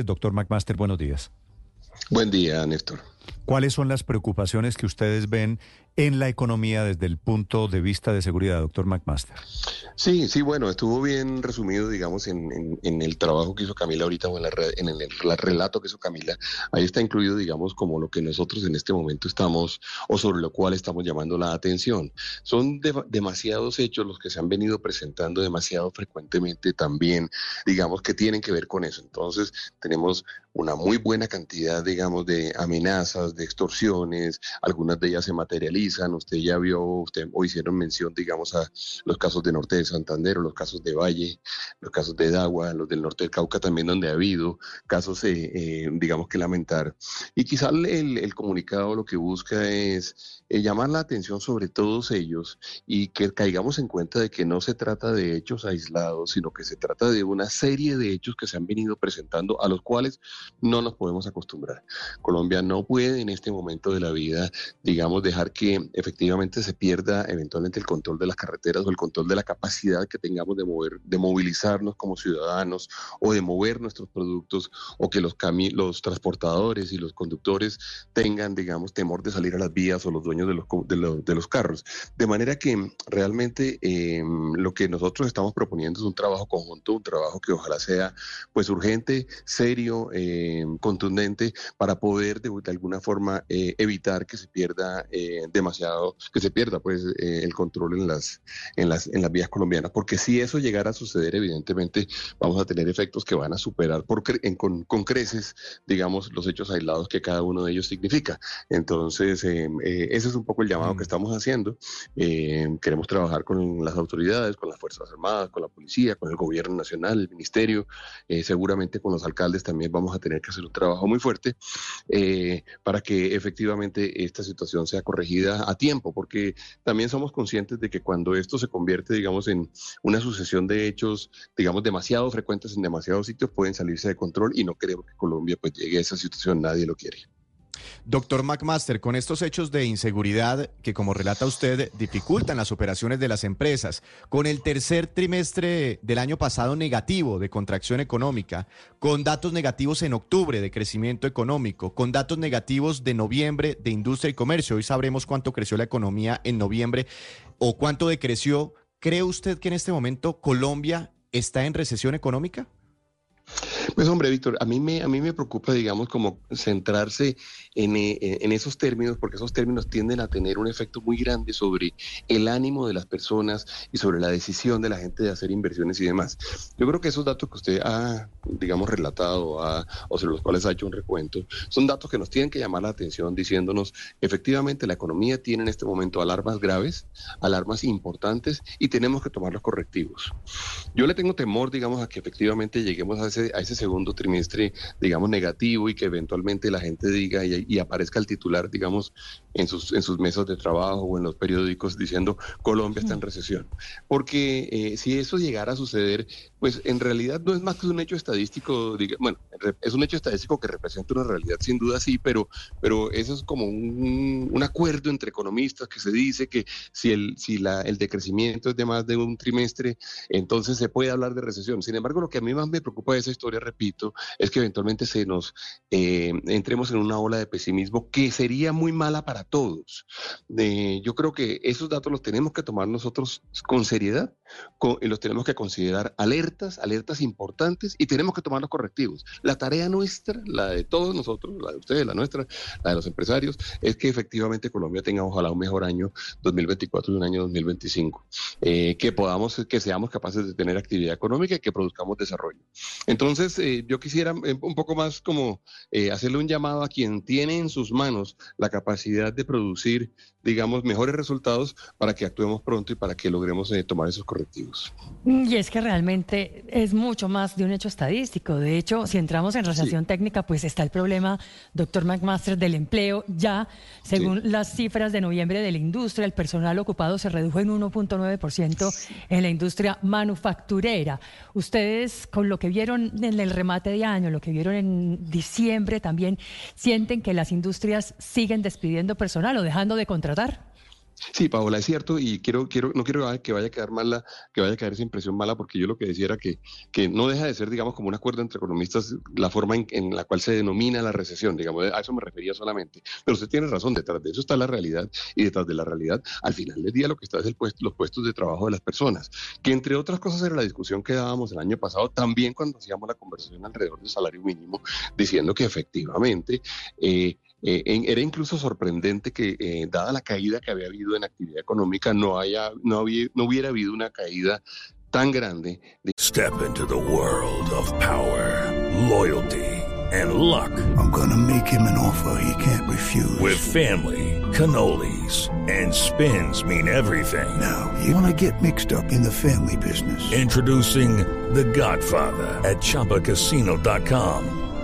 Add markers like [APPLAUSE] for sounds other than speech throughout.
Doctor McMaster, buenos días. Buen día, Néstor. ¿Cuáles son las preocupaciones que ustedes ven en la economía desde el punto de vista de seguridad, doctor McMaster? Sí, sí, bueno, estuvo bien resumido, digamos, en, el trabajo que hizo Camila ahorita o en, el, relato que hizo Camila. Ahí está incluido, digamos, como lo que nosotros en este momento estamos o sobre lo cual estamos llamando la atención. Son demasiados hechos los que se han venido presentando demasiado frecuentemente también, digamos, que tienen que ver con eso. Entonces, tenemos una muy buena cantidad, digamos, de amenazas, de extorsiones, algunas de ellas se materializan, usted ya vio, usted o hicieron mención, digamos, a los casos de Norte de Santander, o los casos de Valle, los casos de Dagua, los del Norte del Cauca también, donde ha habido casos, eh, eh, digamos, que lamentar. Y quizá el, el comunicado lo que busca es eh, llamar la atención sobre todos ellos y que caigamos en cuenta de que no se trata de hechos aislados, sino que se trata de una serie de hechos que se han venido presentando a los cuales no nos podemos acostumbrar. Colombia no puede en este momento de la vida, digamos, dejar que efectivamente se pierda eventualmente el control de las carreteras o el control de la capacidad que tengamos de mover, de movilizarnos como ciudadanos o de mover nuestros productos o que los, los transportadores y los conductores tengan, digamos, temor de salir a las vías o los dueños de los, de los, carros. De manera que realmente em, lo que nosotros estamos proponiendo es un trabajo conjunto, un trabajo que ojalá sea pues urgente, serio, eh, eh, contundente para poder de, alguna forma eh, evitar que se pierda eh, demasiado, que se pierda pues el control en las, en las en las vías colombianas, porque si eso llegara a suceder, evidentemente vamos a tener efectos que van a superar por con, creces, digamos, los hechos aislados que cada uno de ellos significa. Entonces, ese es un poco el llamado que mm. estamos haciendo. queremos trabajar con las autoridades, con las Fuerzas Armadas, con la policía, con el gobierno nacional, el ministerio, seguramente con los alcaldes también vamos a tener que hacer un trabajo muy fuerte eh, para que efectivamente esta situación sea corregida a tiempo, porque también somos conscientes de que cuando esto se convierte, digamos, en una sucesión de hechos, digamos, demasiado frecuentes en demasiados sitios, pueden salirse de control y no queremos que Colombia pues llegue a esa situación, nadie lo quiere. Doctor McMaster, con estos hechos de inseguridad que, como relata usted, dificultan las operaciones de las empresas, con el tercer trimestre del año pasado negativo de contracción económica, con datos negativos en octubre de crecimiento económico, con datos negativos de noviembre de industria y comercio, hoy sabremos cuánto creció la economía en noviembre o cuánto decreció, ¿cree usted que en este momento Colombia está en recesión económica? Pues hombre, Víctor, a mí me, a mí me preocupa, digamos, como centrarse en, eh, en, esos términos, porque esos términos tienden a tener un efecto muy grande sobre el ánimo de las personas y sobre la decisión de la gente de hacer inversiones y demás. Yo creo que esos datos que usted ha, digamos, relatado o sobre los cuales ha hecho un recuento, son datos que nos tienen que llamar la atención diciéndonos, efectivamente, la economía tiene en este momento alarmas graves, alarmas importantes y tenemos que tomar los correctivos. Yo le tengo temor, digamos, a que efectivamente lleguemos a ese, a ese segundo trimestre, digamos, negativo y que eventualmente la gente diga y, aparezca el titular, digamos, en sus, en sus mesas de trabajo o en los periódicos diciendo Colombia está en recesión. Porque eh, si eso llegara a suceder, pues en realidad no es más que un hecho estadístico, bueno, es un hecho estadístico que representa una realidad, sin duda sí, pero, pero eso es como un, un acuerdo entre economistas que se dice que si, el, si la, el decrecimiento es de más de un trimestre, entonces se puede hablar de recesión. Sin embargo, lo que a mí más me preocupa de esa historia, repito, es que eventualmente se nos eh, entremos en una ola de pesimismo que sería muy mala para todos. yo creo que esos datos los tenemos que tomar nosotros con seriedad y los tenemos que considerar alerta alertas, importantes y tenemos que tomar los correctivos. La tarea nuestra, la de todos nosotros, la de ustedes, la nuestra, la de los empresarios, es que efectivamente Colombia tenga ojalá un mejor año 2024 y un año 2025, eh, que podamos, que seamos capaces de tener actividad económica y que produzcamos desarrollo. Entonces, Entonces, eh, yo quisiera eh, un poco más como eh, hacerle un llamado a quien tiene en sus manos la capacidad de producir, digamos, mejores resultados para que actuemos pronto y para que logremos eh, tomar esos correctivos. Y es que realmente es mucho más de un hecho estadístico. De hecho, si entramos en recesión técnica, pues está el problema, doctor McMaster, del empleo. Ya, según las cifras de noviembre de la industria, el personal ocupado se redujo en 1.9% en la industria manufacturera. Ustedes, con lo que vieron en el remate de año, lo que vieron en diciembre, también sienten que las industrias siguen despidiendo personal o dejando de contratar. Sí, Paola, es cierto, y quiero, quiero, no quiero que vaya a quedar mala, que vaya a quedar esa impresión mala, porque yo lo que decía era que, que no deja de ser, digamos, como un acuerdo entre economistas, la forma en, en, la cual se denomina la recesión, digamos, a eso me refería solamente. Pero usted tiene razón, detrás de eso está la realidad, y detrás de la realidad, al final del día lo que está es el puesto, los puestos de trabajo de las personas, que entre otras cosas era la discusión que dábamos el año pasado, también cuando hacíamos la conversación alrededor del salario mínimo, diciendo que efectivamente eh, eh, era incluso sorprendente que, eh, dada la caída que había habido en actividad económica, no, haya, no, había, no hubiera habido una caída tan grande. De... Step into the world of power, loyalty, and luck. I'm gonna make him an offer he can't refuse. With family, cannolis, and spins mean everything. Now, you wanna get mixed up in the family business. Introducing The Godfather at ChumbaCasino.com.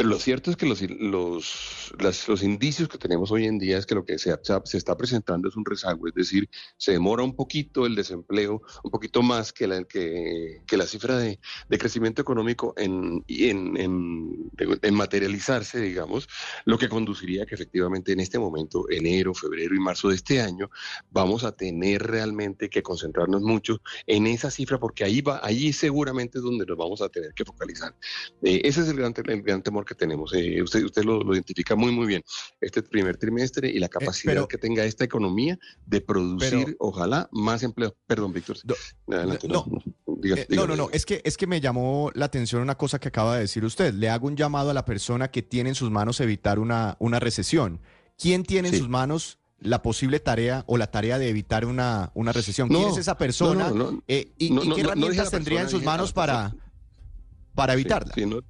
Pero lo cierto es que los, los, las, los indicios que tenemos hoy en día es que lo que se, se, está presentando es un rezago, es decir, se demora un poquito el desempleo, un poquito más que la, que, que la cifra de, de, crecimiento económico en, en, en, materializarse, digamos, lo que conduciría a que efectivamente en este momento, enero, febrero y marzo de este año, vamos a tener realmente que concentrarnos mucho en esa cifra, porque ahí, va, ahí seguramente es donde nos vamos a tener que focalizar. Eh, ese es el gran, el gran temor que tenemos. Eh, usted usted lo, lo, identifica muy, muy bien. Este primer trimestre y la capacidad eh, pero, que tenga esta economía de producir, pero, ojalá, más empleo. Perdón, Víctor. No, Adelante, no, no, eh, no, no, no, es que, es que me llamó la atención una cosa que acaba de decir usted. Le hago un llamado a la persona que tiene en sus manos evitar una, una recesión. ¿Quién tiene en sus manos la posible tarea o la tarea de evitar una, una recesión? ¿Quién es esa persona? Eh, ¿Y, ¿y qué herramientas tendría en sus manos para, para evitarla? Sí, Sí,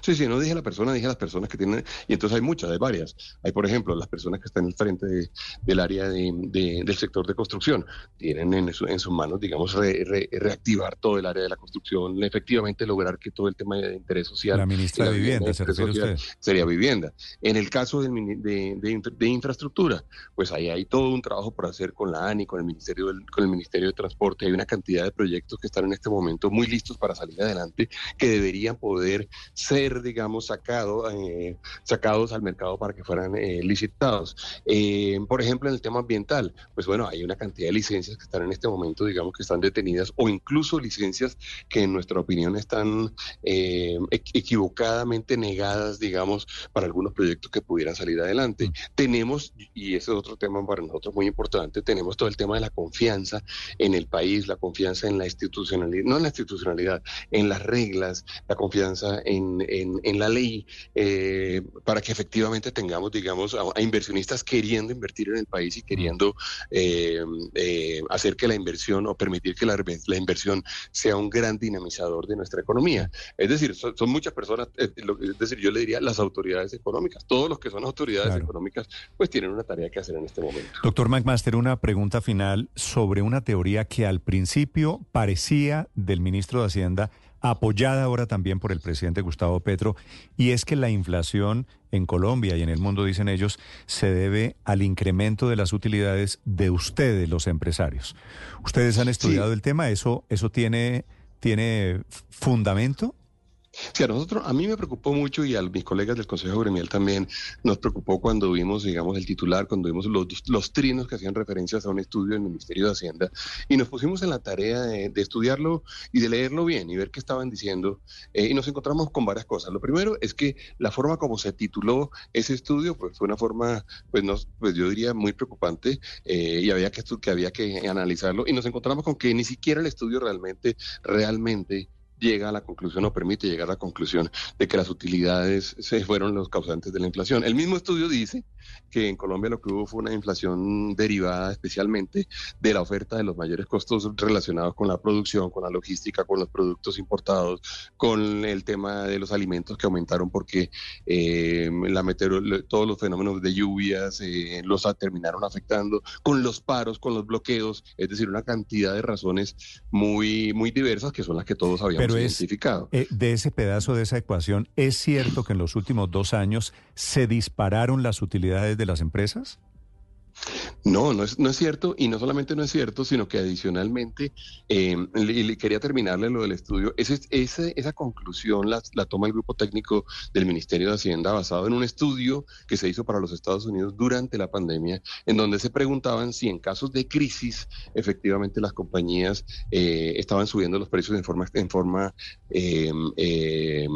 sí, no dije a la persona, dije a las personas que tienen, y entonces hay muchas, hay varias. Hay, por ejemplo, las personas que están al frente de, del área de, de, del sector de construcción, tienen en, su, en sus manos, digamos, re, re, reactivar todo el área de la construcción, efectivamente lograr que todo el tema de interés social. La ministra de Vivienda, ¿se refiere usted? Sería vivienda. En el caso de, de, infraestructura, pues ahí hay todo un trabajo por hacer con la ANI, con el Ministerio, del, con el Ministerio de Transporte. Hay una cantidad de proyectos que están en este momento muy listos para salir adelante, que deberían poder ser, digamos, sacado, eh, sacados al mercado para que fueran eh, licitados. Eh, por ejemplo, en el tema ambiental, pues bueno, hay una cantidad de licencias que están en este momento, digamos, que están detenidas o incluso licencias que en nuestra opinión están equivocadamente negadas, digamos, para algunos proyectos que pudieran salir adelante. Mm. Tenemos, y ese es otro tema para nosotros muy importante, tenemos todo el tema de la confianza en el país, la confianza en la institucionalidad, no en la institucionalidad, en las reglas, la confianza en, en, en la ley, eh, para que efectivamente tengamos, digamos, a, a, inversionistas queriendo invertir en el país y queriendo eh, eh, hacer que la inversión o permitir que la, la, inversión sea un gran dinamizador de nuestra economía. Es decir, son, son muchas personas, es decir, yo le diría las autoridades económicas, todos los que son autoridades claro. económicas, pues tienen una tarea que hacer en este momento. Doctor McMaster, una pregunta final sobre una teoría que al principio parecía del ministro de Hacienda apoyada ahora también por el presidente Gustavo Petro, y es que la inflación en Colombia y en el mundo, dicen ellos, se debe al incremento de las utilidades de ustedes, los empresarios. ¿Ustedes han estudiado sí. el tema? ¿Eso, eso tiene, tiene fundamento? Sí, a nosotros, a mí me preocupó mucho y a mis colegas del Consejo Gremial también nos preocupó cuando vimos, digamos, el titular, cuando vimos los, los trinos que hacían referencias a un estudio del Ministerio de Hacienda y nos pusimos en la tarea de, estudiarlo y de leerlo bien y ver qué estaban diciendo eh, y nos encontramos con varias cosas. Lo primero es que la forma como se tituló ese estudio pues fue una forma, pues, no, pues yo diría muy preocupante eh, y había que, que había que analizarlo y nos encontramos con que ni siquiera el estudio realmente, realmente llega a la conclusión o permite llegar a la conclusión de que las utilidades se fueron los causantes de la inflación. El mismo estudio dice que en Colombia lo que hubo fue una inflación derivada especialmente de la oferta de los mayores costos relacionados con la producción, con la logística, con los productos importados, con el tema de los alimentos que aumentaron porque eh, la todos los fenómenos de lluvias eh, los terminaron afectando, con los paros, con los bloqueos, es decir, una cantidad de razones muy, muy diversas que son las que todos habíamos pero identificado. Eh, de ese pedazo de esa ecuación, ¿es cierto que en los últimos dos años se dispararon las utilidades de las empresas? No, no es, no es cierto, y no solamente no es cierto, sino que adicionalmente, eh, le, quería terminarle lo del estudio, ese, esa conclusión la, la, toma el grupo técnico del Ministerio de Hacienda basado en un estudio que se hizo para los Estados Unidos durante la pandemia, en donde se preguntaban si en casos de crisis efectivamente las compañías eh, estaban subiendo los precios en forma, en forma eh,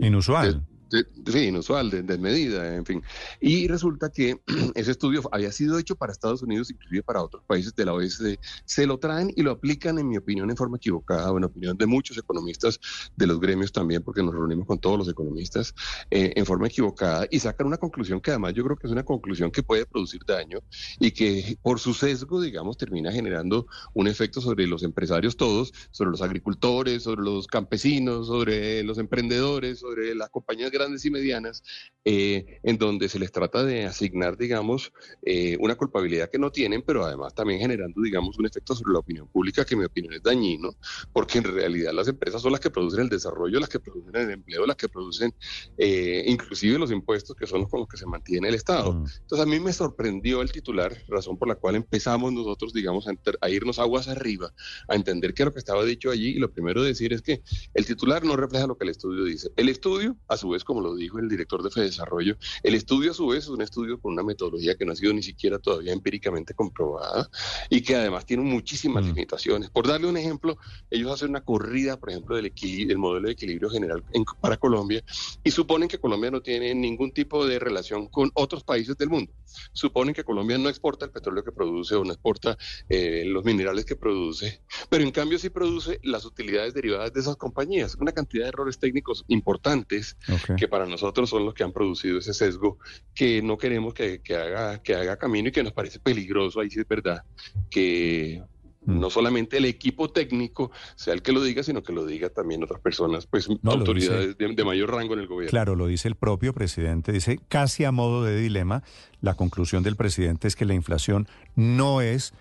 inusual sí, inusual, de, desmedida, en fin. Y resulta que [CLEARS THROAT] ese estudio había sido hecho para Estados Unidos, inclusive para otros países de la OSD. Se lo traen y lo aplican, en mi opinión, en forma equivocada, o en opinión de muchos economistas de los gremios también, porque nos reunimos con todos los economistas, eh, en forma equivocada, y sacan una conclusión que además yo creo que es una conclusión que puede producir daño y que por su sesgo, digamos, termina generando un efecto sobre los empresarios todos, sobre los agricultores, sobre los campesinos, sobre los emprendedores, sobre las compañías grandes grandes y medianas, eh, en donde se les trata de asignar, digamos, eh, una culpabilidad que no tienen, pero además también generando, digamos, un efecto sobre la opinión pública que en mi opinión es dañino, porque en realidad las empresas son las que producen el desarrollo, las que producen el empleo, las que producen eh, inclusive los impuestos que son los con los que se mantiene el Estado. Mm. Entonces a mí me sorprendió el titular, razón por la cual empezamos nosotros, digamos, a, a irnos aguas arriba, a entender qué es lo que estaba dicho allí, y lo primero decir es que el titular no refleja lo que el estudio dice. El estudio, a su vez, como lo dijo el director de FEDESarrollo, el estudio a su vez es un estudio con una metodología que no ha sido ni siquiera todavía empíricamente comprobada y que además tiene muchísimas mm. limitaciones. Por darle un ejemplo, ellos hacen una corrida, por ejemplo, del, del modelo de equilibrio general para Colombia y suponen que Colombia no tiene ningún tipo de relación con otros países del mundo. Suponen que Colombia no exporta el petróleo que produce o no exporta eh, los minerales que produce, pero en cambio sí produce las utilidades derivadas de esas compañías. Una cantidad de errores técnicos importantes que para nosotros son los que han producido ese sesgo que no queremos que, haga, que haga camino y que nos parece peligroso, ahí sí es verdad, que mm. no solamente el equipo técnico sea el que lo diga, sino que lo diga también otras personas, pues autoridades de, mayor rango en el gobierno. Claro, lo dice el propio presidente, dice casi a modo de dilema, la conclusión del presidente es que la inflación no es,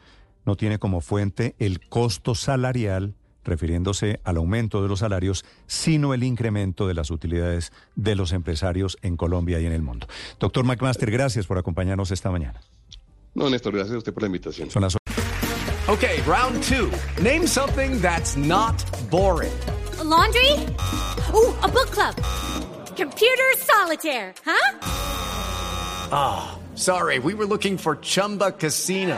no tiene como fuente el costo salarial refiriéndose al aumento de los salarios, sino el incremento de las utilidades de los empresarios en Colombia y en el mundo. Doctor McMaster, gracias por acompañarnos esta mañana. No, Néstor, gracias a usted por la invitación. Son las... Ok, round two. Name something that's not boring. laundry? Uh, a book club. Computer solitaire, huh? Ah, sorry, we were looking for Chumba Casino.